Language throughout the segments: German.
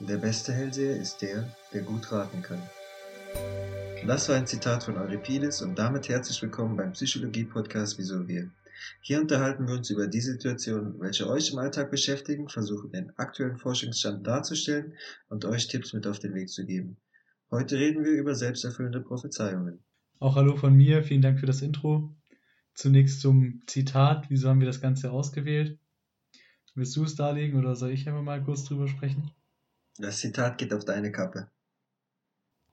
Der beste Hellseher ist der, der gut raten kann. Das war ein Zitat von Euripides und damit herzlich willkommen beim Psychologie-Podcast Wieso wir. Hier unterhalten wir uns über die Situationen, welche euch im Alltag beschäftigen, versuchen den aktuellen Forschungsstand darzustellen und euch Tipps mit auf den Weg zu geben. Heute reden wir über selbsterfüllende Prophezeiungen. Auch hallo von mir, vielen Dank für das Intro. Zunächst zum Zitat, wieso haben wir das Ganze ausgewählt? Willst du es darlegen oder soll ich einfach mal kurz drüber sprechen? Das Zitat geht auf deine Kappe.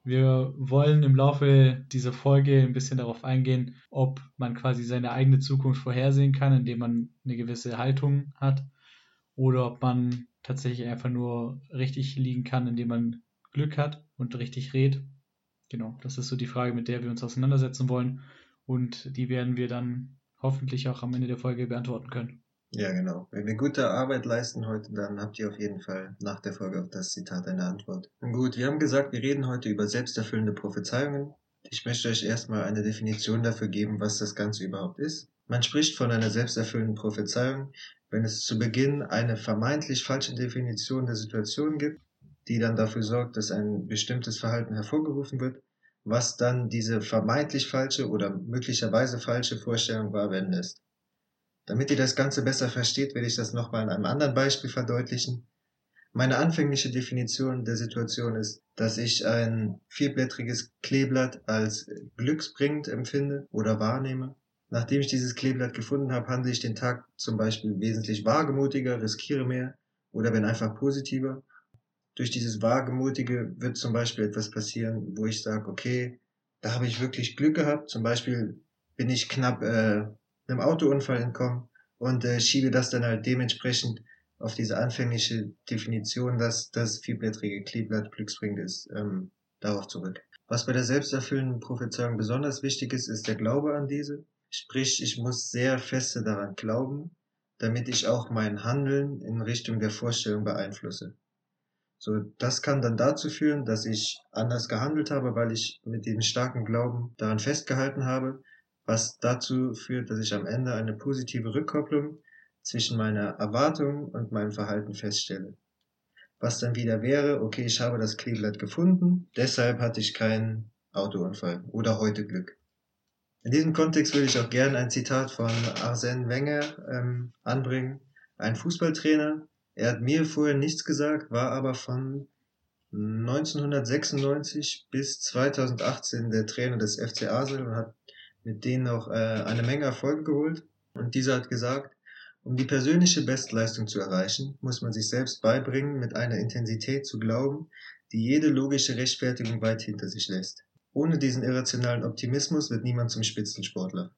Wir wollen im Laufe dieser Folge ein bisschen darauf eingehen, ob man quasi seine eigene Zukunft vorhersehen kann, indem man eine gewisse Haltung hat, oder ob man tatsächlich einfach nur richtig liegen kann, indem man Glück hat und richtig redet. Genau, das ist so die Frage, mit der wir uns auseinandersetzen wollen und die werden wir dann hoffentlich auch am Ende der Folge beantworten können. Ja, genau. Wenn wir gute Arbeit leisten heute, dann habt ihr auf jeden Fall nach der Folge auf das Zitat eine Antwort. Gut, wir haben gesagt, wir reden heute über selbsterfüllende Prophezeiungen. Ich möchte euch erstmal eine Definition dafür geben, was das Ganze überhaupt ist. Man spricht von einer selbsterfüllenden Prophezeiung, wenn es zu Beginn eine vermeintlich falsche Definition der Situation gibt, die dann dafür sorgt, dass ein bestimmtes Verhalten hervorgerufen wird, was dann diese vermeintlich falsche oder möglicherweise falsche Vorstellung wahr werden lässt. Damit ihr das Ganze besser versteht, werde ich das nochmal in einem anderen Beispiel verdeutlichen. Meine anfängliche Definition der Situation ist, dass ich ein vierblättriges Kleeblatt als glücksbringend empfinde oder wahrnehme. Nachdem ich dieses Kleeblatt gefunden habe, handle ich den Tag zum Beispiel wesentlich wagemutiger, riskiere mehr oder bin einfach positiver. Durch dieses Wagemutige wird zum Beispiel etwas passieren, wo ich sage, okay, da habe ich wirklich Glück gehabt. Zum Beispiel bin ich knapp äh, einem Autounfall entkommen und äh, schiebe das dann halt dementsprechend auf diese anfängliche Definition, dass das vierblättrige Kleeblatt glücksbringend ist, ähm, darauf zurück. Was bei der selbsterfüllenden Prophezeiung besonders wichtig ist, ist der Glaube an diese. Sprich, ich muss sehr feste daran glauben, damit ich auch mein Handeln in Richtung der Vorstellung beeinflusse. So, das kann dann dazu führen, dass ich anders gehandelt habe, weil ich mit diesem starken Glauben daran festgehalten habe, was dazu führt, dass ich am Ende eine positive Rückkopplung zwischen meiner Erwartung und meinem Verhalten feststelle. Was dann wieder wäre, okay, ich habe das Kleeblatt gefunden, deshalb hatte ich keinen Autounfall oder heute Glück. In diesem Kontext würde ich auch gerne ein Zitat von Arsène Wenger ähm, anbringen, ein Fußballtrainer. Er hat mir vorher nichts gesagt, war aber von 1996 bis 2018 der Trainer des FC Arsenal und hat mit denen auch äh, eine Menge Erfolg geholt. Und dieser hat gesagt, um die persönliche Bestleistung zu erreichen, muss man sich selbst beibringen, mit einer Intensität zu glauben, die jede logische Rechtfertigung weit hinter sich lässt. Ohne diesen irrationalen Optimismus wird niemand zum Spitzensportler.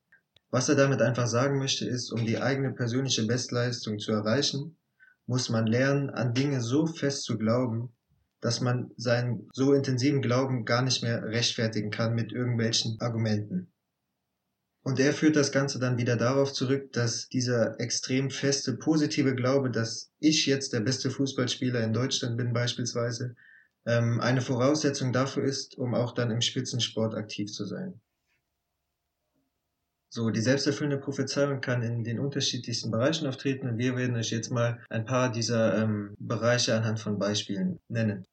Was er damit einfach sagen möchte, ist, um die eigene persönliche Bestleistung zu erreichen, muss man lernen, an Dinge so fest zu glauben, dass man seinen so intensiven Glauben gar nicht mehr rechtfertigen kann mit irgendwelchen Argumenten. Und er führt das Ganze dann wieder darauf zurück, dass dieser extrem feste, positive Glaube, dass ich jetzt der beste Fußballspieler in Deutschland bin beispielsweise, ähm, eine Voraussetzung dafür ist, um auch dann im Spitzensport aktiv zu sein. So, die selbsterfüllende Prophezeiung kann in den unterschiedlichsten Bereichen auftreten und wir werden euch jetzt mal ein paar dieser ähm, Bereiche anhand von Beispielen nennen.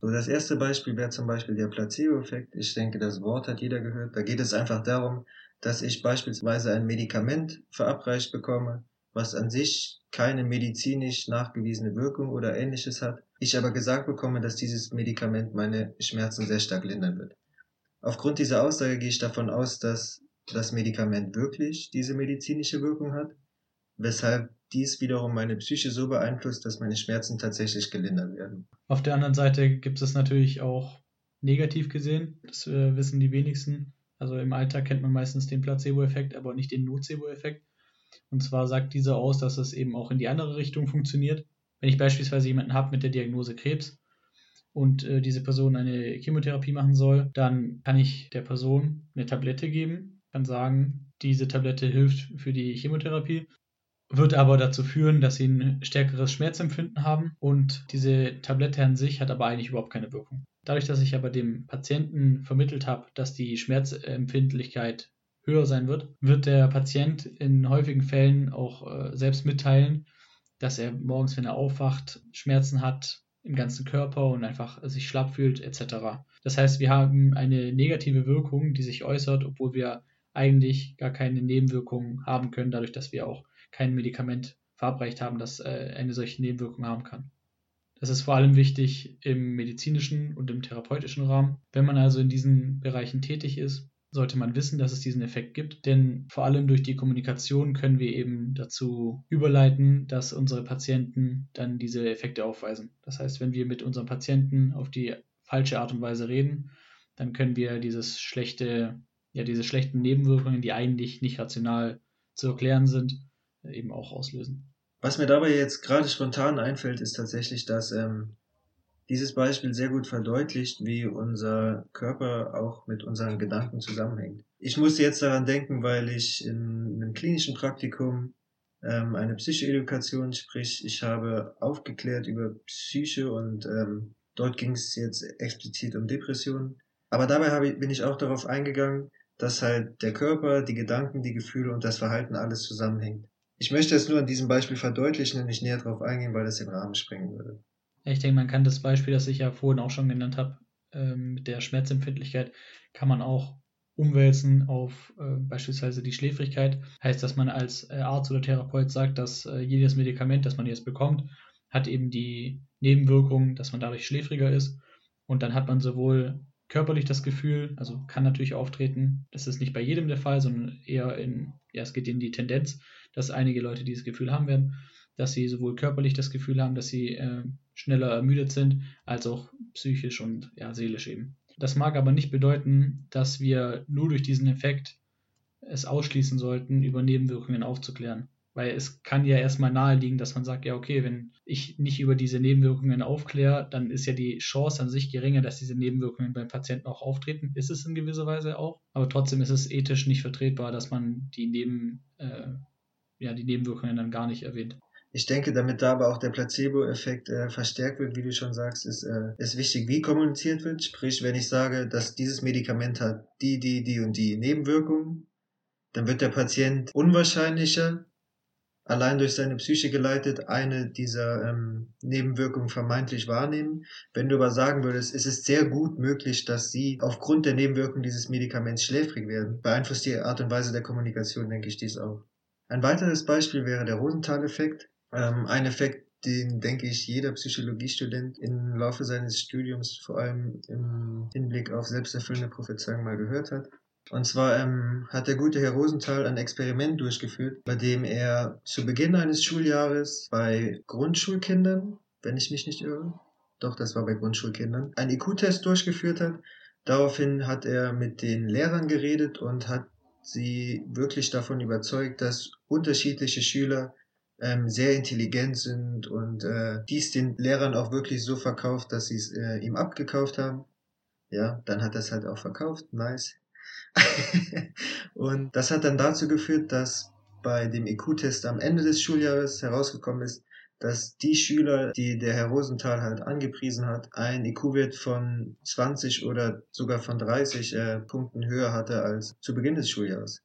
So, das erste Beispiel wäre zum Beispiel der Placebo-Effekt. Ich denke, das Wort hat jeder gehört. Da geht es einfach darum, dass ich beispielsweise ein Medikament verabreicht bekomme, was an sich keine medizinisch nachgewiesene Wirkung oder ähnliches hat. Ich aber gesagt bekomme, dass dieses Medikament meine Schmerzen sehr stark lindern wird. Aufgrund dieser Aussage gehe ich davon aus, dass das Medikament wirklich diese medizinische Wirkung hat, weshalb dies wiederum meine Psyche so beeinflusst, dass meine Schmerzen tatsächlich gelindert werden. Auf der anderen Seite gibt es natürlich auch negativ gesehen, das äh, wissen die wenigsten. Also im Alltag kennt man meistens den Placebo-Effekt, aber nicht den Nocebo-Effekt. Und zwar sagt dieser aus, dass es eben auch in die andere Richtung funktioniert. Wenn ich beispielsweise jemanden habe mit der Diagnose Krebs und äh, diese Person eine Chemotherapie machen soll, dann kann ich der Person eine Tablette geben, kann sagen, diese Tablette hilft für die Chemotherapie wird aber dazu führen, dass sie ein stärkeres Schmerzempfinden haben und diese Tablette an sich hat aber eigentlich überhaupt keine Wirkung. Dadurch, dass ich aber dem Patienten vermittelt habe, dass die Schmerzempfindlichkeit höher sein wird, wird der Patient in häufigen Fällen auch äh, selbst mitteilen, dass er morgens, wenn er aufwacht, Schmerzen hat im ganzen Körper und einfach sich schlapp fühlt etc. Das heißt, wir haben eine negative Wirkung, die sich äußert, obwohl wir eigentlich gar keine Nebenwirkungen haben können, dadurch, dass wir auch kein Medikament verabreicht haben, das äh, eine solche Nebenwirkung haben kann. Das ist vor allem wichtig im medizinischen und im therapeutischen Rahmen. Wenn man also in diesen Bereichen tätig ist, sollte man wissen, dass es diesen Effekt gibt, denn vor allem durch die Kommunikation können wir eben dazu überleiten, dass unsere Patienten dann diese Effekte aufweisen. Das heißt, wenn wir mit unserem Patienten auf die falsche Art und Weise reden, dann können wir dieses schlechte, ja, diese schlechten Nebenwirkungen, die eigentlich nicht rational zu erklären sind, eben auch auslösen. Was mir dabei jetzt gerade spontan einfällt, ist tatsächlich, dass ähm, dieses Beispiel sehr gut verdeutlicht, wie unser Körper auch mit unseren Gedanken zusammenhängt. Ich musste jetzt daran denken, weil ich in einem klinischen Praktikum ähm, eine Psychoedukation, sprich ich habe aufgeklärt über Psyche und ähm, dort ging es jetzt explizit um Depressionen. Aber dabei ich, bin ich auch darauf eingegangen, dass halt der Körper, die Gedanken, die Gefühle und das Verhalten alles zusammenhängt. Ich möchte es nur an diesem Beispiel verdeutlichen und nicht näher darauf eingehen, weil das den Rahmen sprengen würde. Ich denke, man kann das Beispiel, das ich ja vorhin auch schon genannt habe, ähm, mit der Schmerzempfindlichkeit, kann man auch umwälzen auf äh, beispielsweise die Schläfrigkeit. Heißt, dass man als äh, Arzt oder Therapeut sagt, dass äh, jedes Medikament, das man jetzt bekommt, hat eben die Nebenwirkung, dass man dadurch schläfriger ist. Und dann hat man sowohl körperlich das Gefühl, also kann natürlich auftreten, das ist nicht bei jedem der Fall, sondern eher in, ja, es geht in die Tendenz, dass einige Leute dieses Gefühl haben werden, dass sie sowohl körperlich das Gefühl haben, dass sie äh, schneller ermüdet sind, als auch psychisch und ja, seelisch eben. Das mag aber nicht bedeuten, dass wir nur durch diesen Effekt es ausschließen sollten, über Nebenwirkungen aufzuklären. Weil es kann ja erstmal naheliegen, dass man sagt, ja, okay, wenn ich nicht über diese Nebenwirkungen aufkläre, dann ist ja die Chance an sich geringer, dass diese Nebenwirkungen beim Patienten auch auftreten. Ist es in gewisser Weise auch. Aber trotzdem ist es ethisch nicht vertretbar, dass man die, Neben, äh, ja, die Nebenwirkungen dann gar nicht erwähnt. Ich denke, damit da aber auch der Placebo-Effekt äh, verstärkt wird, wie du schon sagst, ist, äh, ist wichtig, wie kommuniziert wird. Sprich, wenn ich sage, dass dieses Medikament hat die, die, die und die Nebenwirkungen, dann wird der Patient unwahrscheinlicher, allein durch seine Psyche geleitet, eine dieser ähm, Nebenwirkungen vermeintlich wahrnehmen. Wenn du aber sagen würdest, es ist sehr gut möglich, dass sie aufgrund der Nebenwirkungen dieses Medikaments schläfrig werden, beeinflusst die Art und Weise der Kommunikation, denke ich, dies auch. Ein weiteres Beispiel wäre der Rosenthal-Effekt. Ähm, ein Effekt, den, denke ich, jeder Psychologiestudent im Laufe seines Studiums, vor allem im Hinblick auf selbsterfüllende Prophezeiung, mal gehört hat. Und zwar ähm, hat der gute Herr Rosenthal ein Experiment durchgeführt, bei dem er zu Beginn eines Schuljahres bei Grundschulkindern, wenn ich mich nicht irre, doch das war bei Grundschulkindern, einen IQ-Test durchgeführt hat. Daraufhin hat er mit den Lehrern geredet und hat sie wirklich davon überzeugt, dass unterschiedliche Schüler ähm, sehr intelligent sind und äh, dies den Lehrern auch wirklich so verkauft, dass sie es äh, ihm abgekauft haben. Ja, dann hat er es halt auch verkauft, nice. und das hat dann dazu geführt, dass bei dem IQ-Test am Ende des Schuljahres herausgekommen ist, dass die Schüler, die der Herr Rosenthal halt angepriesen hat, ein IQ-Wert von 20 oder sogar von 30 äh, Punkten höher hatte als zu Beginn des Schuljahres.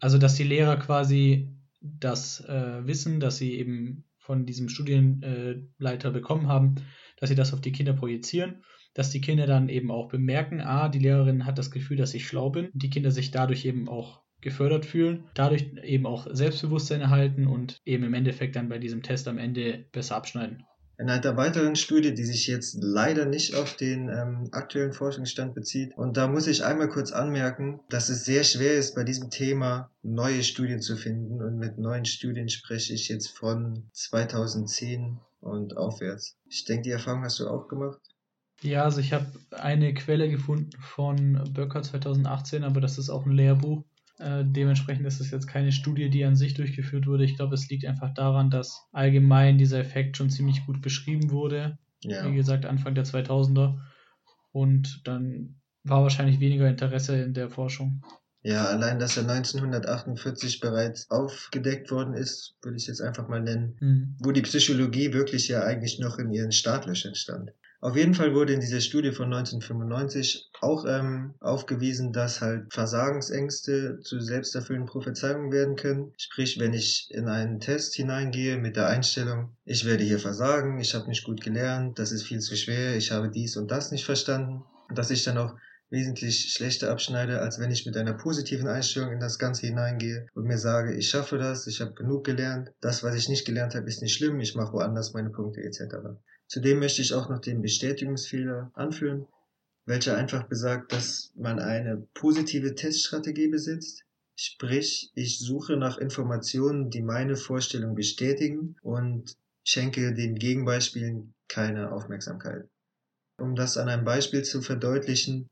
Also, dass die Lehrer quasi das äh, Wissen, das sie eben von diesem Studienleiter bekommen haben, dass sie das auf die Kinder projizieren, dass die Kinder dann eben auch bemerken, ah, die Lehrerin hat das Gefühl, dass ich schlau bin, die Kinder sich dadurch eben auch gefördert fühlen, dadurch eben auch Selbstbewusstsein erhalten und eben im Endeffekt dann bei diesem Test am Ende besser abschneiden. In einer weiteren Studie, die sich jetzt leider nicht auf den ähm, aktuellen Forschungsstand bezieht. Und da muss ich einmal kurz anmerken, dass es sehr schwer ist, bei diesem Thema neue Studien zu finden. Und mit neuen Studien spreche ich jetzt von 2010 und aufwärts. Ich denke, die Erfahrung hast du auch gemacht. Ja, also ich habe eine Quelle gefunden von Böcker 2018, aber das ist auch ein Lehrbuch. Äh, dementsprechend ist es jetzt keine Studie, die an sich durchgeführt wurde. Ich glaube, es liegt einfach daran, dass allgemein dieser Effekt schon ziemlich gut beschrieben wurde. Ja. Wie gesagt, Anfang der 2000er. Und dann war wahrscheinlich weniger Interesse in der Forschung. Ja, allein, dass er 1948 bereits aufgedeckt worden ist, würde ich jetzt einfach mal nennen, Mhm. wo die Psychologie wirklich ja eigentlich noch in ihren Startlöchern stand. Auf jeden Fall wurde in dieser Studie von 1995 auch ähm, aufgewiesen, dass halt Versagensängste zu selbsterfüllenden Prophezeiungen werden können. Sprich, wenn ich in einen Test hineingehe mit der Einstellung, ich werde hier versagen, ich habe nicht gut gelernt, das ist viel zu schwer, ich habe dies und das nicht verstanden, dass ich dann auch wesentlich schlechter abschneide, als wenn ich mit einer positiven Einstellung in das Ganze hineingehe und mir sage, ich schaffe das, ich habe genug gelernt, das, was ich nicht gelernt habe, ist nicht schlimm, ich mache woanders meine Punkte etc. Zudem möchte ich auch noch den Bestätigungsfehler anführen, welcher einfach besagt, dass man eine positive Teststrategie besitzt. Sprich, ich suche nach Informationen, die meine Vorstellung bestätigen und schenke den Gegenbeispielen keine Aufmerksamkeit. Um das an einem Beispiel zu verdeutlichen,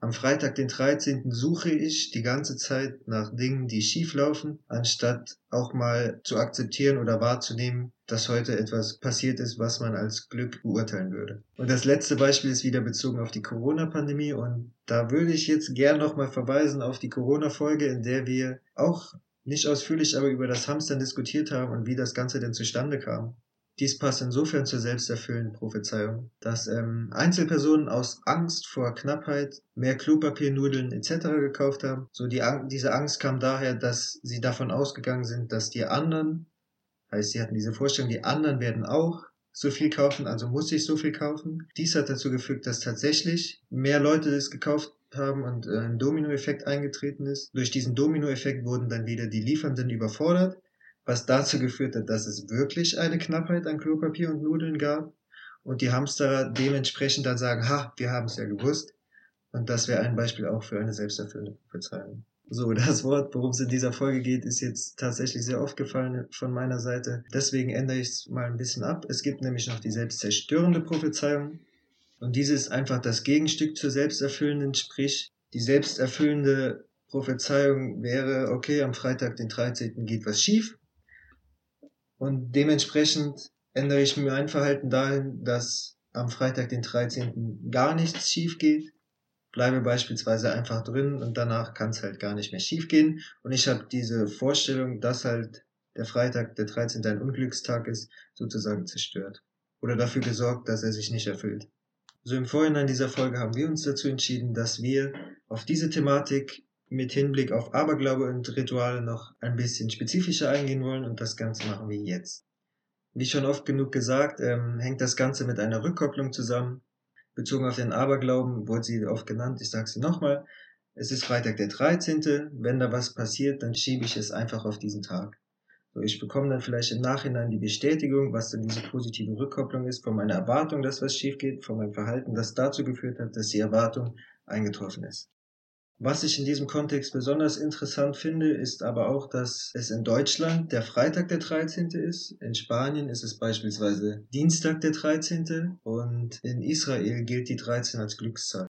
am Freitag, den 13. suche ich die ganze Zeit nach Dingen, die schief laufen, anstatt auch mal zu akzeptieren oder wahrzunehmen, dass heute etwas passiert ist, was man als Glück beurteilen würde. Und das letzte Beispiel ist wieder bezogen auf die Corona-Pandemie und da würde ich jetzt gern nochmal verweisen auf die Corona-Folge, in der wir auch nicht ausführlich, aber über das Hamstern diskutiert haben und wie das Ganze denn zustande kam. Dies passt insofern zur selbsterfüllenden Prophezeiung, dass ähm, Einzelpersonen aus Angst vor Knappheit mehr Klopapier, Nudeln etc. gekauft haben. So die, diese Angst kam daher, dass sie davon ausgegangen sind, dass die anderen, heißt sie hatten diese Vorstellung, die anderen werden auch so viel kaufen, also muss ich so viel kaufen. Dies hat dazu geführt, dass tatsächlich mehr Leute es gekauft haben und äh, ein Dominoeffekt eingetreten ist. Durch diesen Dominoeffekt wurden dann wieder die Liefernden überfordert was dazu geführt hat, dass es wirklich eine Knappheit an Klopapier und Nudeln gab und die Hamsterer dementsprechend dann sagen, ha, wir haben es ja gewusst. Und das wäre ein Beispiel auch für eine selbsterfüllende Prophezeiung. So, das Wort, worum es in dieser Folge geht, ist jetzt tatsächlich sehr oft gefallen von meiner Seite. Deswegen ändere ich es mal ein bisschen ab. Es gibt nämlich noch die selbstzerstörende Prophezeiung. Und diese ist einfach das Gegenstück zur selbsterfüllenden, sprich, die selbsterfüllende Prophezeiung wäre, okay, am Freitag, den 13. geht was schief. Und dementsprechend ändere ich mein Verhalten dahin, dass am Freitag, den 13. gar nichts schief geht. Bleibe beispielsweise einfach drin und danach kann es halt gar nicht mehr schief gehen. Und ich habe diese Vorstellung, dass halt der Freitag, der 13. ein Unglückstag ist, sozusagen zerstört. Oder dafür gesorgt, dass er sich nicht erfüllt. So im Vorhinein dieser Folge haben wir uns dazu entschieden, dass wir auf diese Thematik mit Hinblick auf Aberglaube und Rituale noch ein bisschen spezifischer eingehen wollen und das Ganze machen wir jetzt. Wie schon oft genug gesagt, ähm, hängt das Ganze mit einer Rückkopplung zusammen. Bezogen auf den Aberglauben wurde sie oft genannt, ich sage sie nochmal. Es ist Freitag der 13. Wenn da was passiert, dann schiebe ich es einfach auf diesen Tag. So, ich bekomme dann vielleicht im Nachhinein die Bestätigung, was dann diese positive Rückkopplung ist, von meiner Erwartung, dass was schief geht, von meinem Verhalten, das dazu geführt hat, dass die Erwartung eingetroffen ist. Was ich in diesem Kontext besonders interessant finde, ist aber auch, dass es in Deutschland der Freitag der 13. ist. In Spanien ist es beispielsweise Dienstag der 13. Und in Israel gilt die 13 als Glückszahl.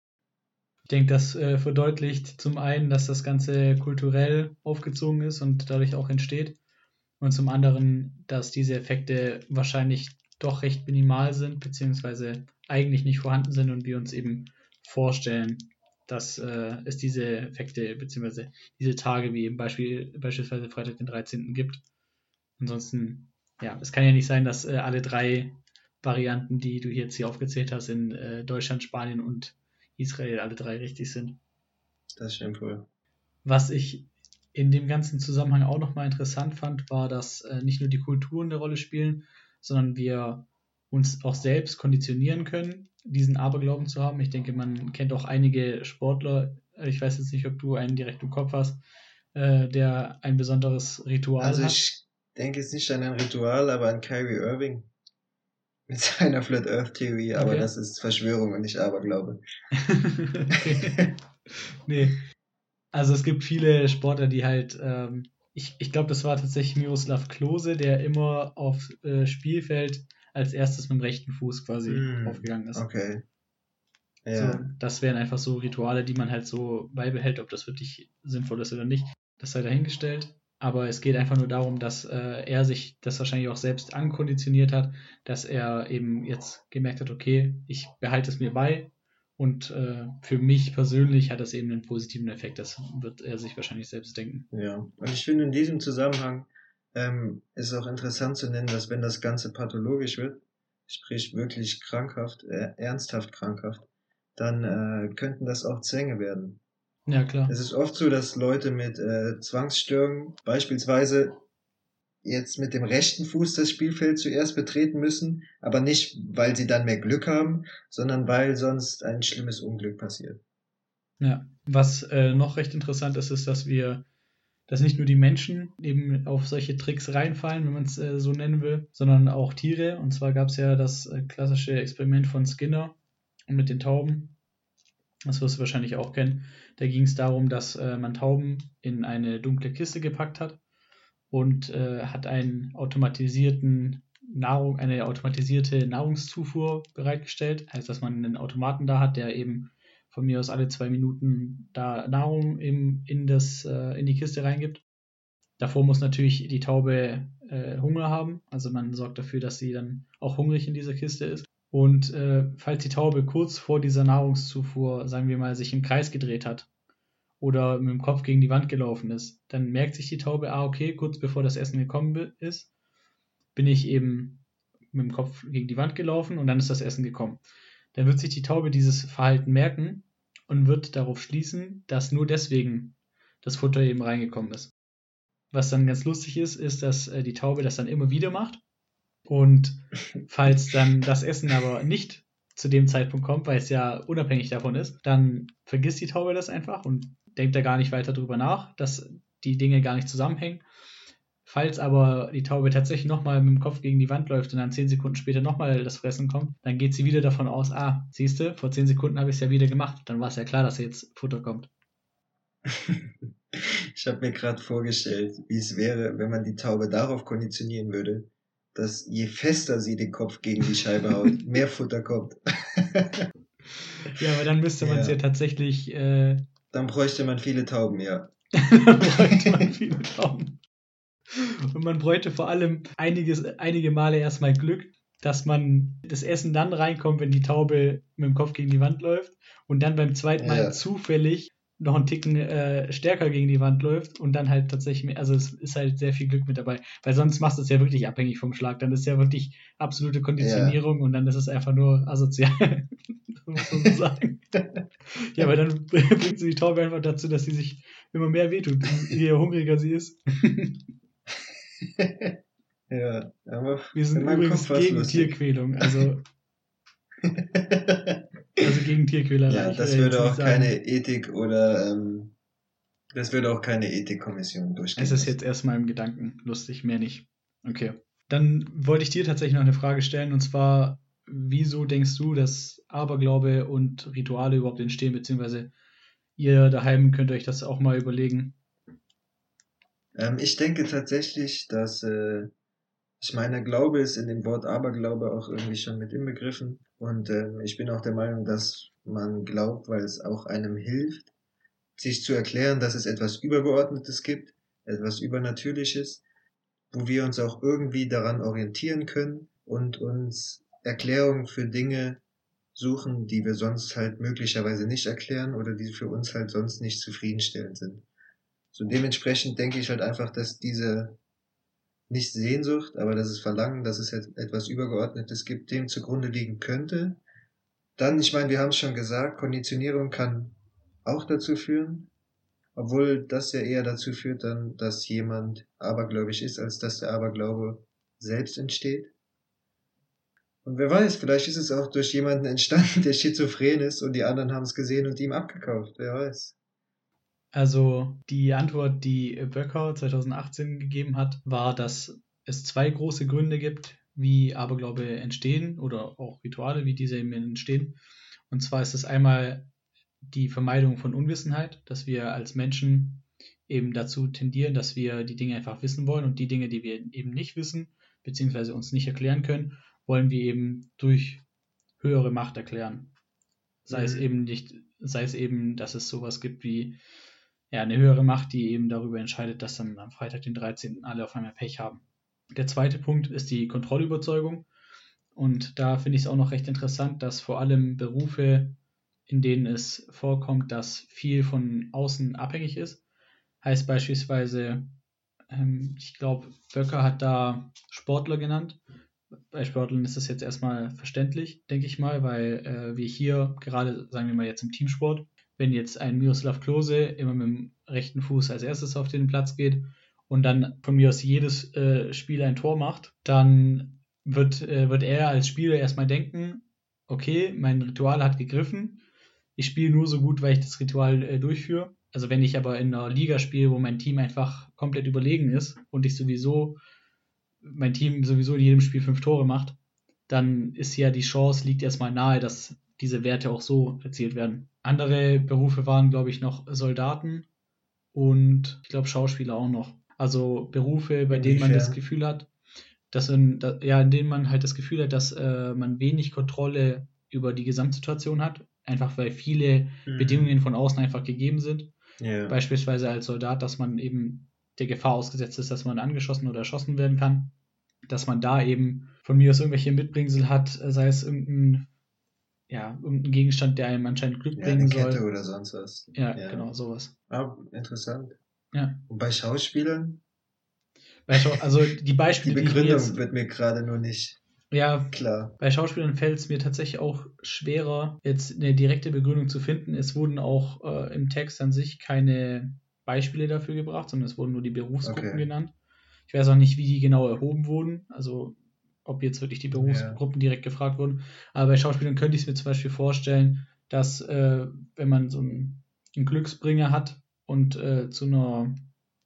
Ich denke, das äh, verdeutlicht zum einen, dass das Ganze kulturell aufgezogen ist und dadurch auch entsteht. Und zum anderen, dass diese Effekte wahrscheinlich doch recht minimal sind, beziehungsweise eigentlich nicht vorhanden sind und wir uns eben vorstellen, dass äh, es diese Effekte bzw. diese Tage wie im Beispiel beispielsweise Freitag den 13. gibt. Ansonsten, ja, es kann ja nicht sein, dass äh, alle drei Varianten, die du jetzt hier aufgezählt hast, in äh, Deutschland, Spanien und Israel alle drei richtig sind. Das stimmt wohl. Was ich in dem ganzen Zusammenhang auch nochmal interessant fand, war, dass äh, nicht nur die Kulturen eine Rolle spielen, sondern wir uns auch selbst konditionieren können, diesen Aberglauben zu haben. Ich denke, man kennt auch einige Sportler. Ich weiß jetzt nicht, ob du einen direkt im Kopf hast, äh, der ein besonderes Ritual also hat. Also ich denke jetzt nicht an ein Ritual, aber an Kyrie Irving mit seiner Flat Earth Theorie, aber okay. das ist Verschwörung und nicht Aberglaube. nee. Also es gibt viele Sportler, die halt, ähm, ich, ich glaube, das war tatsächlich Miroslav Klose, der immer auf äh, Spielfeld als erstes mit dem rechten Fuß quasi mm, aufgegangen ist. Okay. Ja. So, das wären einfach so Rituale, die man halt so beibehält, ob das wirklich sinnvoll ist oder nicht. Das sei dahingestellt. Aber es geht einfach nur darum, dass äh, er sich das wahrscheinlich auch selbst ankonditioniert hat, dass er eben jetzt gemerkt hat, okay, ich behalte es mir bei Und äh, für mich persönlich hat das eben einen positiven Effekt. Das wird er sich wahrscheinlich selbst denken. Ja, und ich finde in diesem Zusammenhang ähm, ist auch interessant zu nennen, dass wenn das Ganze pathologisch wird, sprich wirklich krankhaft, äh, ernsthaft krankhaft, dann äh, könnten das auch Zwänge werden. Ja, klar. Es ist oft so, dass Leute mit äh, Zwangsstörungen beispielsweise jetzt mit dem rechten Fuß das Spielfeld zuerst betreten müssen, aber nicht, weil sie dann mehr Glück haben, sondern weil sonst ein schlimmes Unglück passiert. Ja, was äh, noch recht interessant ist, ist, dass wir, dass nicht nur die Menschen eben auf solche Tricks reinfallen, wenn man es äh, so nennen will, sondern auch Tiere. Und zwar gab es ja das äh, klassische Experiment von Skinner mit den Tauben. Das wirst du wahrscheinlich auch kennen. Da ging es darum, dass äh, man Tauben in eine dunkle Kiste gepackt hat und äh, hat einen automatisierten Nahrung, eine automatisierte Nahrungszufuhr bereitgestellt. Heißt, dass man einen Automaten da hat, der eben von mir aus alle zwei Minuten da Nahrung im, in, das, äh, in die Kiste reingibt. Davor muss natürlich die Taube äh, Hunger haben. Also man sorgt dafür, dass sie dann auch hungrig in dieser Kiste ist. Und äh, falls die Taube kurz vor dieser Nahrungszufuhr, sagen wir mal, sich im Kreis gedreht hat oder mit dem Kopf gegen die Wand gelaufen ist, dann merkt sich die Taube, ah, okay, kurz bevor das Essen gekommen ist, bin ich eben mit dem Kopf gegen die Wand gelaufen und dann ist das Essen gekommen. Dann wird sich die Taube dieses Verhalten merken und wird darauf schließen, dass nur deswegen das Futter eben reingekommen ist. Was dann ganz lustig ist, ist, dass äh, die Taube das dann immer wieder macht. Und falls dann das Essen aber nicht zu dem Zeitpunkt kommt, weil es ja unabhängig davon ist, dann vergisst die Taube das einfach und denkt da gar nicht weiter drüber nach, dass die Dinge gar nicht zusammenhängen. Falls aber die Taube tatsächlich nochmal mit dem Kopf gegen die Wand läuft und dann zehn Sekunden später nochmal das Fressen kommt, dann geht sie wieder davon aus, ah, siehst du, vor zehn Sekunden habe ich es ja wieder gemacht. Dann war es ja klar, dass jetzt Futter kommt. ich habe mir gerade vorgestellt, wie es wäre, wenn man die Taube darauf konditionieren würde, dass je fester sie den Kopf gegen die Scheibe haut, mehr Futter kommt. ja, aber dann müsste man es ja. ja. tatsächlich. Äh, dann bräuchte man viele Tauben, ja. dann bräuchte man viele Tauben. Und man bräuchte vor allem einiges, einige Male erstmal Glück, dass man das Essen dann reinkommt, wenn die Taube mit dem Kopf gegen die Wand läuft und dann beim zweiten Mal ja. zufällig noch einen Ticken äh, stärker gegen die Wand läuft und dann halt tatsächlich, also es ist halt sehr viel Glück mit dabei, weil sonst machst du es ja wirklich abhängig vom Schlag, dann ist ja wirklich absolute Konditionierung ja. und dann ist es einfach nur asozial, muss man so sagen. ja, aber dann bringt sie die Taube einfach dazu, dass sie sich immer mehr wehtut, je hungriger sie ist. ja, aber wir sind übrigens gegen Tierquälung, also also gegen Tierquälerei. Ja, das würde auch keine Ethik oder ähm, das würde auch keine Ethikkommission durchgehen. Es ist jetzt erstmal im Gedanken lustig, mehr nicht. Okay. Dann wollte ich dir tatsächlich noch eine Frage stellen und zwar, wieso denkst du, dass Aberglaube und Rituale überhaupt entstehen, beziehungsweise ihr daheim könnt euch das auch mal überlegen? Ähm, ich denke tatsächlich, dass äh, ich meine, Glaube ist in dem Wort Aberglaube auch irgendwie schon mit inbegriffen. Und äh, ich bin auch der Meinung, dass man glaubt, weil es auch einem hilft, sich zu erklären, dass es etwas Übergeordnetes gibt, etwas Übernatürliches, wo wir uns auch irgendwie daran orientieren können und uns Erklärungen für Dinge suchen, die wir sonst halt möglicherweise nicht erklären oder die für uns halt sonst nicht zufriedenstellend sind. So dementsprechend denke ich halt einfach, dass diese nicht Sehnsucht, aber das ist Verlangen, dass es etwas Übergeordnetes gibt, dem zugrunde liegen könnte. Dann, ich meine, wir haben es schon gesagt, Konditionierung kann auch dazu führen, obwohl das ja eher dazu führt dann, dass jemand abergläubig ist, als dass der Aberglaube selbst entsteht. Und wer weiß, vielleicht ist es auch durch jemanden entstanden, der schizophren ist und die anderen haben es gesehen und ihm abgekauft, wer weiß. Also die Antwort, die Böcker 2018 gegeben hat, war, dass es zwei große Gründe gibt, wie Aberglaube entstehen oder auch Rituale, wie diese eben entstehen. Und zwar ist es einmal die Vermeidung von Unwissenheit, dass wir als Menschen eben dazu tendieren, dass wir die Dinge einfach wissen wollen und die Dinge, die wir eben nicht wissen, beziehungsweise uns nicht erklären können, wollen wir eben durch höhere Macht erklären. Sei mhm. es eben nicht, sei es eben, dass es sowas gibt wie ja, eine höhere Macht, die eben darüber entscheidet, dass dann am Freitag, den 13. alle auf einmal Pech haben. Der zweite Punkt ist die Kontrollüberzeugung. Und da finde ich es auch noch recht interessant, dass vor allem Berufe, in denen es vorkommt, dass viel von außen abhängig ist. Heißt beispielsweise, ähm, ich glaube, Böcker hat da Sportler genannt. Bei Sportlern ist das jetzt erstmal verständlich, denke ich mal, weil äh, wir hier gerade, sagen wir mal jetzt im Teamsport, wenn jetzt ein Miroslav Klose immer mit dem rechten Fuß als erstes auf den Platz geht und dann von mir aus jedes äh, Spiel ein Tor macht, dann wird, äh, wird er als Spieler erstmal denken, okay, mein Ritual hat gegriffen, ich spiele nur so gut, weil ich das Ritual äh, durchführe. Also wenn ich aber in einer Liga spiele, wo mein Team einfach komplett überlegen ist und ich sowieso, mein Team sowieso in jedem Spiel fünf Tore macht, dann ist ja die Chance, liegt erstmal nahe, dass diese Werte auch so erzielt werden. Andere Berufe waren, glaube ich, noch Soldaten und ich glaube Schauspieler auch noch. Also Berufe, bei denen man das Gefühl hat, dass in, ja, in denen man halt das Gefühl hat, dass äh, man wenig Kontrolle über die Gesamtsituation hat, einfach weil viele mhm. Bedingungen von außen einfach gegeben sind. Yeah. Beispielsweise als Soldat, dass man eben der Gefahr ausgesetzt ist, dass man angeschossen oder erschossen werden kann. Dass man da eben von mir aus irgendwelche Mitbringsel hat, sei es irgendein, ja, irgendein Gegenstand, der einem anscheinend Glück ja, bringen soll. Kette oder sonst was. Ja, ja, genau, sowas. Ah, interessant. Ja. Und bei Schauspielern? Bei Schau also die Beispiele, die Begründung die jetzt, wird mir gerade nur nicht ja, klar. Bei Schauspielern fällt es mir tatsächlich auch schwerer, jetzt eine direkte Begründung zu finden. Es wurden auch äh, im Text an sich keine Beispiele dafür gebracht, sondern es wurden nur die Berufsgruppen okay. genannt. Ich weiß auch nicht, wie die genau erhoben wurden. Also ob jetzt wirklich die Berufsgruppen ja. direkt gefragt wurden. Aber bei Schauspielern könnte ich es mir zum Beispiel vorstellen, dass äh, wenn man so einen, einen Glücksbringer hat und äh, zu einer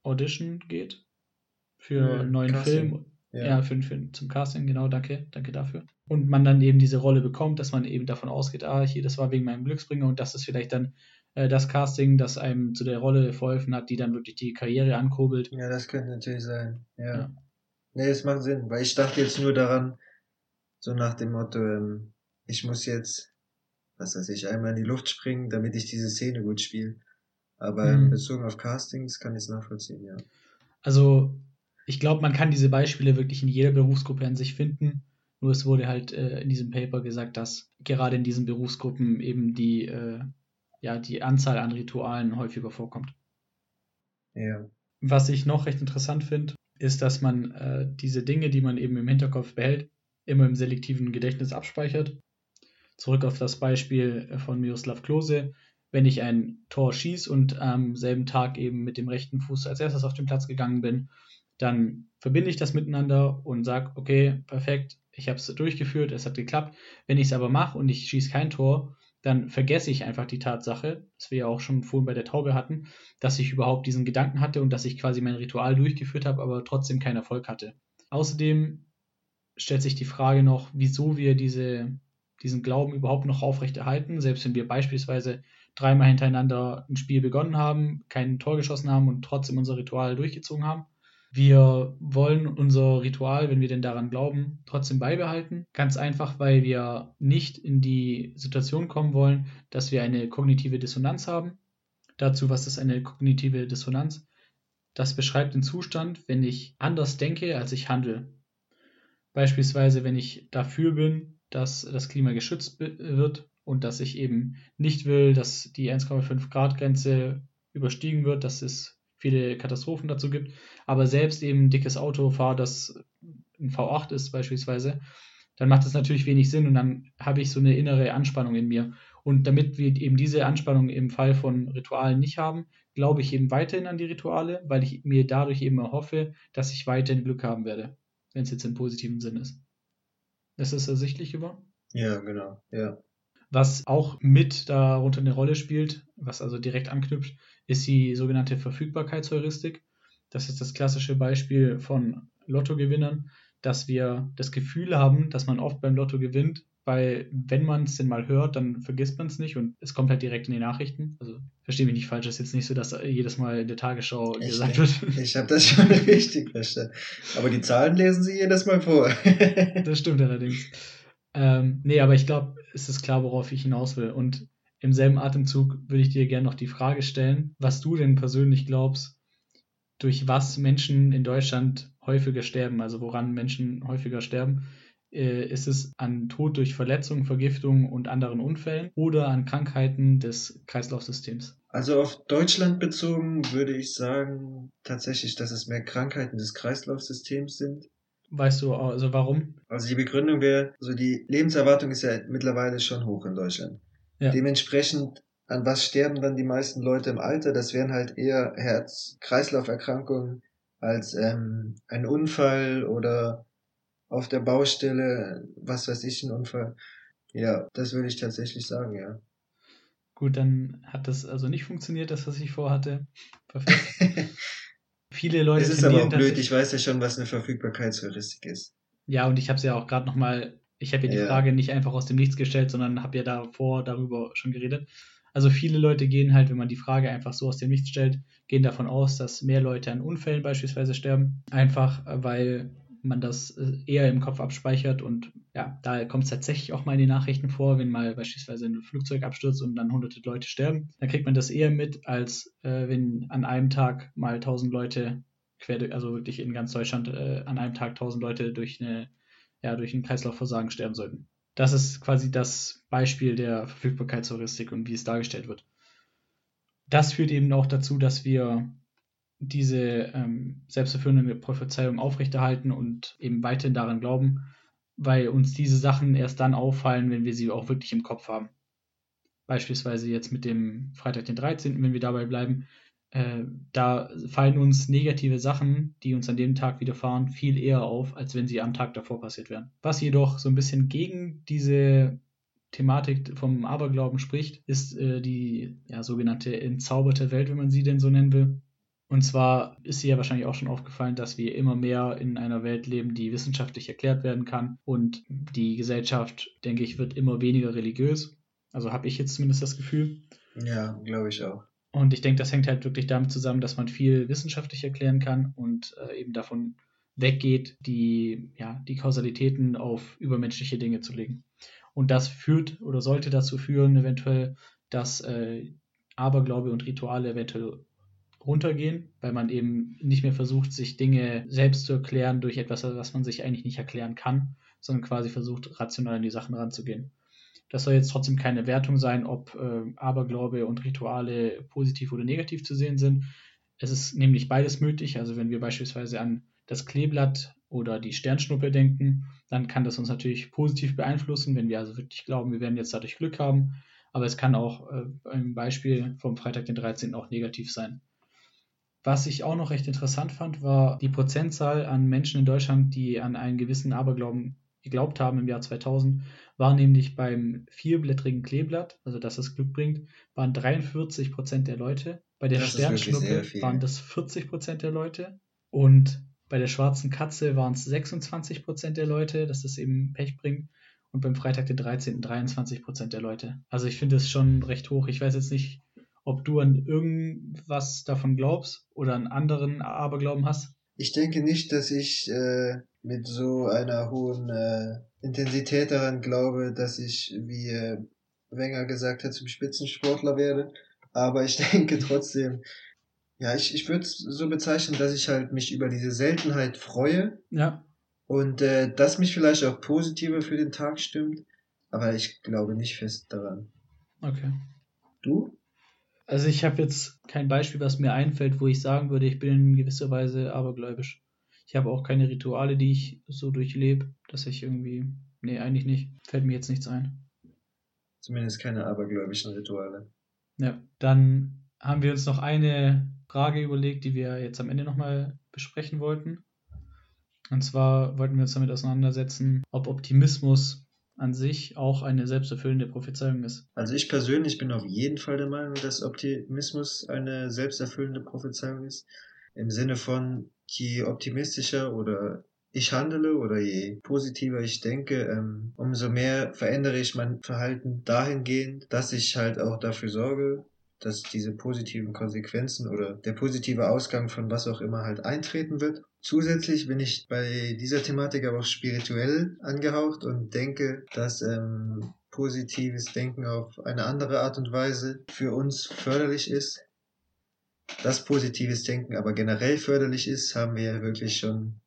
Audition geht für ja, einen neuen Casting. Film ja, ja für, für, zum Casting, genau, danke, danke dafür. Und man dann eben diese Rolle bekommt, dass man eben davon ausgeht, ah, hier, das war wegen meinem Glücksbringer und das ist vielleicht dann äh, das Casting, das einem zu der Rolle verholfen hat, die dann wirklich die Karriere ankurbelt. Ja, das könnte natürlich sein, ja. Nee, es macht Sinn, weil ich dachte jetzt nur daran, so nach dem Motto, ähm, ich muss jetzt, was weiß ich, einmal in die Luft springen, damit ich diese Szene gut spiele. Aber mhm. bezogen auf Castings kann ich es nachvollziehen, ja. Also ich glaube, man kann diese Beispiele wirklich in jeder Berufsgruppe an sich finden. Nur es wurde halt äh, in diesem Paper gesagt, dass gerade in diesen Berufsgruppen eben die, äh, ja, die Anzahl an Ritualen häufiger vorkommt. Ja. Was ich noch recht interessant finde, ist, dass man äh, diese Dinge, die man eben im Hinterkopf behält, immer im selektiven Gedächtnis abspeichert. Zurück auf das Beispiel von Miroslav Klose. Wenn ich ein Tor schieße und am selben Tag eben mit dem rechten Fuß als erstes auf den Platz gegangen bin, dann verbinde ich das miteinander und sage, okay, perfekt, ich habe es durchgeführt, es hat geklappt. Wenn ich es aber mache und ich schieße kein Tor, dann vergesse ich einfach die Tatsache, das wir ja auch schon vorhin bei der Taube hatten, dass ich überhaupt diesen Gedanken hatte und dass ich quasi mein Ritual durchgeführt habe, aber trotzdem keinen Erfolg hatte. Außerdem stellt sich die Frage noch, wieso wir diese, diesen Glauben überhaupt noch aufrechterhalten, selbst wenn wir beispielsweise dreimal hintereinander ein Spiel begonnen haben, kein Tor geschossen haben und trotzdem unser Ritual durchgezogen haben. Wir wollen unser Ritual, wenn wir denn daran glauben, trotzdem beibehalten. Ganz einfach, weil wir nicht in die Situation kommen wollen, dass wir eine kognitive Dissonanz haben. Dazu, was ist eine kognitive Dissonanz? Das beschreibt den Zustand, wenn ich anders denke, als ich handle. Beispielsweise, wenn ich dafür bin, dass das Klima geschützt wird und dass ich eben nicht will, dass die 1,5 Grad Grenze überstiegen wird, das ist viele Katastrophen dazu gibt, aber selbst eben ein dickes Auto fahre, das ein V8 ist beispielsweise, dann macht das natürlich wenig Sinn und dann habe ich so eine innere Anspannung in mir. Und damit wir eben diese Anspannung im Fall von Ritualen nicht haben, glaube ich eben weiterhin an die Rituale, weil ich mir dadurch eben erhoffe, dass ich weiterhin Glück haben werde, wenn es jetzt im positiven Sinn ist. Ist das ersichtlich über? Ja, genau, ja. Was auch mit darunter eine Rolle spielt, was also direkt anknüpft, ist die sogenannte Verfügbarkeitsheuristik. Das ist das klassische Beispiel von Lottogewinnern, dass wir das Gefühl haben, dass man oft beim Lotto gewinnt, weil wenn man es denn mal hört, dann vergisst man es nicht und es kommt halt direkt in die Nachrichten. Also verstehe mich nicht falsch, das ist jetzt nicht so, dass jedes Mal in der Tagesschau ich gesagt wird. Ich habe das schon richtig verstanden. Aber die Zahlen lesen sie jedes Mal vor. das stimmt allerdings. Ähm, nee, aber ich glaube, es ist klar, worauf ich hinaus will. Und im selben Atemzug würde ich dir gerne noch die Frage stellen, was du denn persönlich glaubst, durch was Menschen in Deutschland häufiger sterben, also woran Menschen häufiger sterben. äh, ist es an Tod durch Verletzung, Vergiftung und anderen Unfällen oder an Krankheiten des Kreislaufsystems? Also auf Deutschland bezogen würde ich sagen tatsächlich, dass es mehr Krankheiten des Kreislaufsystems sind. Weißt du also warum? Also die Begründung wäre, also die Lebenserwartung ist ja mittlerweile schon hoch in Deutschland. Ja. Dementsprechend, an was sterben dann die meisten Leute im Alter? Das wären halt eher Herz-Kreislauf-Erkrankungen als ähm, ein Unfall oder auf der Baustelle, was weiß ich, ein Unfall. Ja, das würde ich tatsächlich sagen, ja. Gut, dann hat das also nicht funktioniert, das, was ich vorhatte. Perfekt. Viele Leute. Es ist aber auch blöd, ich weiß ja schon, was eine Verfügbarkeitsheuristik ist. Ja, und ich habe es ja auch gerade nochmal, ich habe ja die ja. Frage nicht einfach aus dem Nichts gestellt, sondern habe ja davor darüber schon geredet. Also viele Leute gehen halt, wenn man die Frage einfach so aus dem Nichts stellt, gehen davon aus, dass mehr Leute an Unfällen beispielsweise sterben. Einfach weil man das äh, eher im Kopf abspeichert und ja, da kommt es tatsächlich auch mal in den Nachrichten vor, wenn mal beispielsweise ein Flugzeug abstürzt und dann hunderte Leute sterben, dann kriegt man das eher mit, als äh, wenn an einem Tag mal tausend Leute quer, also wirklich in ganz Deutschland äh, an einem Tag tausend Leute durch eine, ja, durch ein Kreislaufversagen sterben sollten. Das ist quasi das Beispiel der Verfügbarkeitsheuristik und wie es dargestellt wird. Das führt eben auch dazu, dass wir diese ähm, selbsterfüllende Prophezeiung aufrechterhalten und eben weiterhin daran glauben, weil uns diese Sachen erst dann auffallen, wenn wir sie auch wirklich im Kopf haben. Beispielsweise jetzt mit dem Freitag den 13., wenn wir dabei bleiben, äh, da fallen uns negative Sachen, die uns an dem Tag widerfahren, viel eher auf, als wenn sie am Tag davor passiert wären. Was jedoch so ein bisschen gegen diese Thematik vom Aberglauben spricht, ist äh, die ja, sogenannte entzauberte Welt, wenn man sie denn so nennen will. Und zwar ist dir ja wahrscheinlich auch schon aufgefallen, dass wir immer mehr in einer Welt leben, die wissenschaftlich erklärt werden kann. Und die Gesellschaft, denke ich, wird immer weniger religiös. Also habe ich jetzt zumindest das Gefühl. Ja, glaube ich auch. Und ich denke, das hängt halt wirklich damit zusammen, dass man viel wissenschaftlich erklären kann und äh, eben davon weggeht, die, ja, die Kausalitäten auf übermenschliche Dinge zu legen. Und das führt oder sollte dazu führen, eventuell, dass äh, Aberglaube und Rituale eventuell runtergehen, weil man eben nicht mehr versucht, sich Dinge selbst zu erklären durch etwas, was man sich eigentlich nicht erklären kann, sondern quasi versucht, rational an die Sachen ranzugehen. Das soll jetzt trotzdem keine Wertung sein, ob äh, Aberglaube und Rituale positiv oder negativ zu sehen sind. Es ist nämlich beides möglich. Also wenn wir beispielsweise an das Kleeblatt oder die Sternschnuppe denken, dann kann das uns natürlich positiv beeinflussen, wenn wir also wirklich glauben, wir werden jetzt dadurch Glück haben. Aber es kann auch äh, im Beispiel vom Freitag den 13. auch negativ sein. Was ich auch noch recht interessant fand, war die Prozentzahl an Menschen in Deutschland, die an einen gewissen Aberglauben geglaubt haben im Jahr 2000, war nämlich beim vierblättrigen Kleeblatt, also dass es Glück bringt, waren 43 Prozent der Leute. Bei der das Sternschnuppe waren das 40 Prozent der Leute. Und bei der schwarzen Katze waren es 26 Prozent der Leute, dass es eben Pech bringt. Und beim Freitag den 13. 23 Prozent der Leute. Also ich finde es schon recht hoch. Ich weiß jetzt nicht, ob du an irgendwas davon glaubst oder an anderen Aberglauben hast? Ich denke nicht, dass ich äh, mit so einer hohen äh, Intensität daran glaube, dass ich, wie äh, Wenger gesagt hat, zum Spitzensportler werde. Aber ich denke trotzdem, ja, ich, ich würde es so bezeichnen, dass ich halt mich über diese Seltenheit freue. Ja. Und äh, das mich vielleicht auch positiver für den Tag stimmt. Aber ich glaube nicht fest daran. Okay. Du? Also ich habe jetzt kein Beispiel, was mir einfällt, wo ich sagen würde, ich bin in gewisser Weise abergläubisch. Ich habe auch keine Rituale, die ich so durchlebe, dass ich irgendwie. Nee, eigentlich nicht. Fällt mir jetzt nichts ein. Zumindest keine abergläubischen Rituale. Ja, dann haben wir uns noch eine Frage überlegt, die wir jetzt am Ende nochmal besprechen wollten. Und zwar wollten wir uns damit auseinandersetzen, ob Optimismus an sich auch eine selbsterfüllende Prophezeiung ist. Also ich persönlich bin auf jeden Fall der Meinung, dass Optimismus eine selbsterfüllende Prophezeiung ist. Im Sinne von, je optimistischer oder ich handele oder je positiver ich denke, ähm, umso mehr verändere ich mein Verhalten dahingehend, dass ich halt auch dafür sorge, dass diese positiven Konsequenzen oder der positive Ausgang von was auch immer halt eintreten wird. Zusätzlich bin ich bei dieser Thematik aber auch spirituell angehaucht und denke, dass ähm, positives Denken auf eine andere Art und Weise für uns förderlich ist. Dass positives Denken aber generell förderlich ist, haben wir ja wirklich schon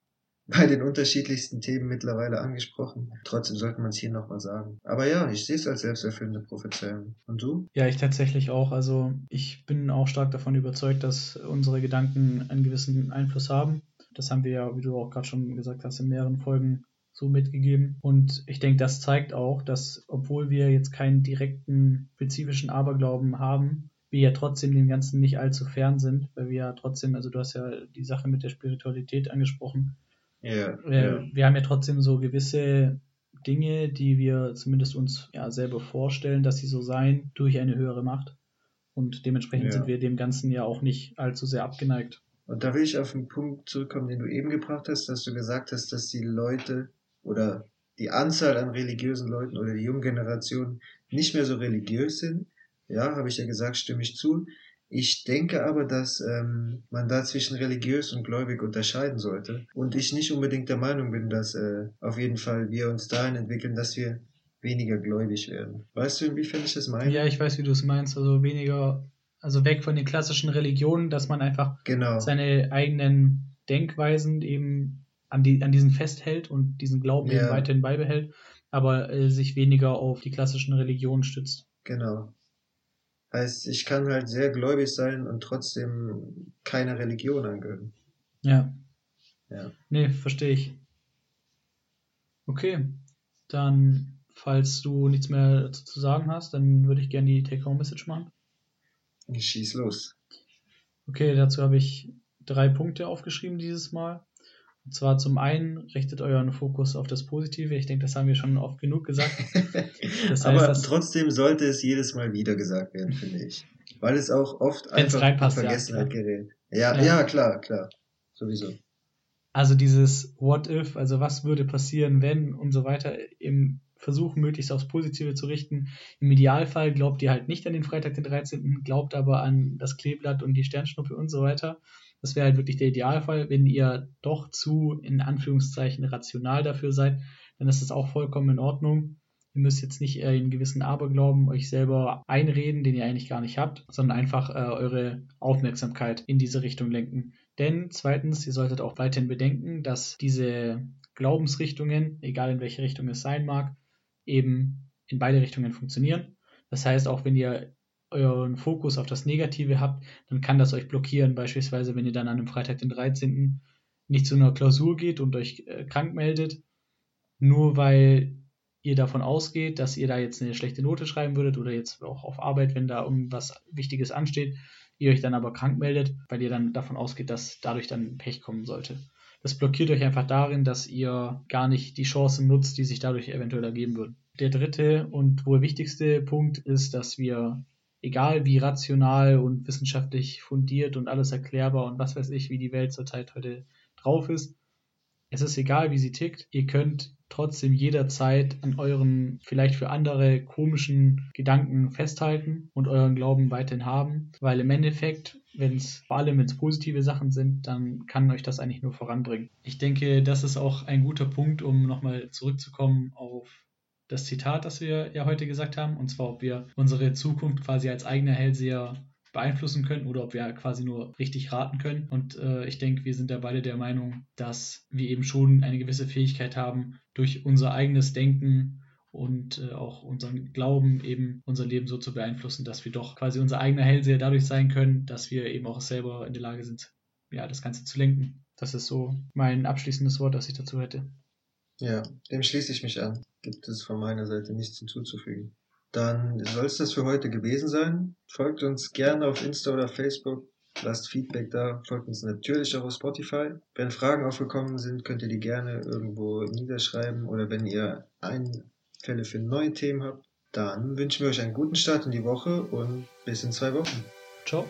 bei den unterschiedlichsten Themen mittlerweile angesprochen. Trotzdem sollte man es hier nochmal sagen. Aber ja, ich sehe es als selbsterfüllende Prophezeiung. Und du? Ja, ich tatsächlich auch. Also ich bin auch stark davon überzeugt, dass unsere Gedanken einen gewissen Einfluss haben. Das haben wir ja, wie du auch gerade schon gesagt hast, in mehreren Folgen so mitgegeben. Und ich denke, das zeigt auch, dass obwohl wir jetzt keinen direkten spezifischen Aberglauben haben, wir ja trotzdem dem Ganzen nicht allzu fern sind, weil wir ja trotzdem, also du hast ja die Sache mit der Spiritualität angesprochen. Ja, äh, ja. Wir haben ja trotzdem so gewisse Dinge, die wir zumindest uns ja selber vorstellen, dass sie so seien, durch eine höhere Macht. Und dementsprechend Ja. sind wir dem Ganzen ja auch nicht allzu sehr abgeneigt. Und da will ich auf den Punkt zurückkommen, den du eben gebracht hast, dass du gesagt hast, dass die Leute oder die Anzahl an religiösen Leuten oder die junge Generation nicht mehr so religiös sind. Ja, habe ich ja gesagt, stimme ich zu. Ich denke aber, dass ähm, man da zwischen religiös und gläubig unterscheiden sollte. Und ich nicht unbedingt der Meinung bin, dass äh, auf jeden Fall wir uns dahin entwickeln, dass wir weniger gläubig werden. Weißt du, inwiefern ich das meine? Ja, ich weiß, wie du es meinst. Also weniger, also weg von den klassischen Religionen, dass man einfach Genau. seine eigenen Denkweisen eben an, die, an diesen festhält und diesen Glauben Ja. eben weiterhin beibehält, aber äh, sich weniger auf die klassischen Religionen stützt. Genau. Heißt, ich kann halt sehr gläubig sein und trotzdem keiner Religion angehören. Ja. Ja. Nee, verstehe ich. Okay, dann, falls du nichts mehr dazu zu sagen hast, dann würde ich gerne die Take-Home-Message machen. Schieß los. Okay, dazu habe ich drei Punkte aufgeschrieben dieses Mal. Und zwar zum einen, richtet euren Fokus auf das Positive. Ich denke, das haben wir schon oft genug gesagt. Das heißt, Aber trotzdem sollte es jedes Mal wieder gesagt werden, finde ich. Weil es auch oft einfach in Vergessenheit gerät. Ja, Ja. ja, klar, klar. Sowieso. Also dieses What if, also was würde passieren, wenn und so weiter, im Versuch möglichst aufs Positive zu richten. Im Idealfall glaubt ihr halt nicht an den Freitag den 13., glaubt aber an das Kleeblatt und die Sternschnuppe und so weiter. Das wäre halt wirklich der Idealfall. Wenn ihr doch zu, in Anführungszeichen, rational dafür seid, dann ist das auch vollkommen in Ordnung. Ihr müsst jetzt nicht äh, einen gewissen Aberglauben euch selber einreden, den ihr eigentlich gar nicht habt, sondern einfach äh, eure Aufmerksamkeit in diese Richtung lenken. Denn zweitens, ihr solltet auch weiterhin bedenken, dass diese Glaubensrichtungen, egal in welche Richtung es sein mag, eben in beide Richtungen funktionieren. Das heißt, auch wenn ihr euren Fokus auf das Negative habt, dann kann das euch blockieren. Beispielsweise, wenn ihr dann an einem Freitag, den 13. nicht zu einer Klausur geht und euch äh, krank meldet, nur weil ihr davon ausgeht, dass ihr da jetzt eine schlechte Note schreiben würdet oder jetzt auch auf Arbeit, wenn da irgendwas Wichtiges ansteht, ihr euch dann aber krank meldet, weil ihr dann davon ausgeht, dass dadurch dann Pech kommen sollte. Das blockiert euch einfach darin, dass ihr gar nicht die Chancen nutzt, die sich dadurch eventuell ergeben würden. Der dritte und wohl wichtigste Punkt ist, dass wir, egal wie rational und wissenschaftlich fundiert und alles erklärbar und was weiß ich, wie die Welt zurzeit heute drauf ist, es ist egal, wie sie tickt, ihr könnt trotzdem jederzeit an euren vielleicht für andere komischen Gedanken festhalten und euren Glauben weiterhin haben, weil im Endeffekt, wenn es vor allem wenn positive Sachen sind, dann kann euch das eigentlich nur voranbringen. Ich denke, das ist auch ein guter Punkt, um nochmal zurückzukommen auf das Zitat, das wir ja heute gesagt haben, und zwar, ob wir unsere Zukunft quasi als eigener Hellseher beeinflussen können oder ob wir quasi nur richtig raten können. Und äh, ich denke, wir sind da beide der Meinung, dass wir eben schon eine gewisse Fähigkeit haben, durch unser eigenes Denken und äh, auch unseren Glauben eben unser Leben so zu beeinflussen, dass wir doch quasi unser eigener Hellseher dadurch sein können, dass wir eben auch selber in der Lage sind, ja, das Ganze zu lenken. Das ist so mein abschließendes Wort, das ich dazu hätte. Ja, dem schließe ich mich an. Gibt es von meiner Seite nichts hinzuzufügen. Dann soll es das für heute gewesen sein. Folgt uns gerne auf Insta oder Facebook. Lasst Feedback da. Folgt uns natürlich auch auf Spotify. Wenn Fragen aufgekommen sind, könnt ihr die gerne irgendwo niederschreiben. Oder wenn ihr Einfälle für neue Themen habt, dann wünschen wir euch einen guten Start in die Woche und bis in zwei Wochen. Ciao.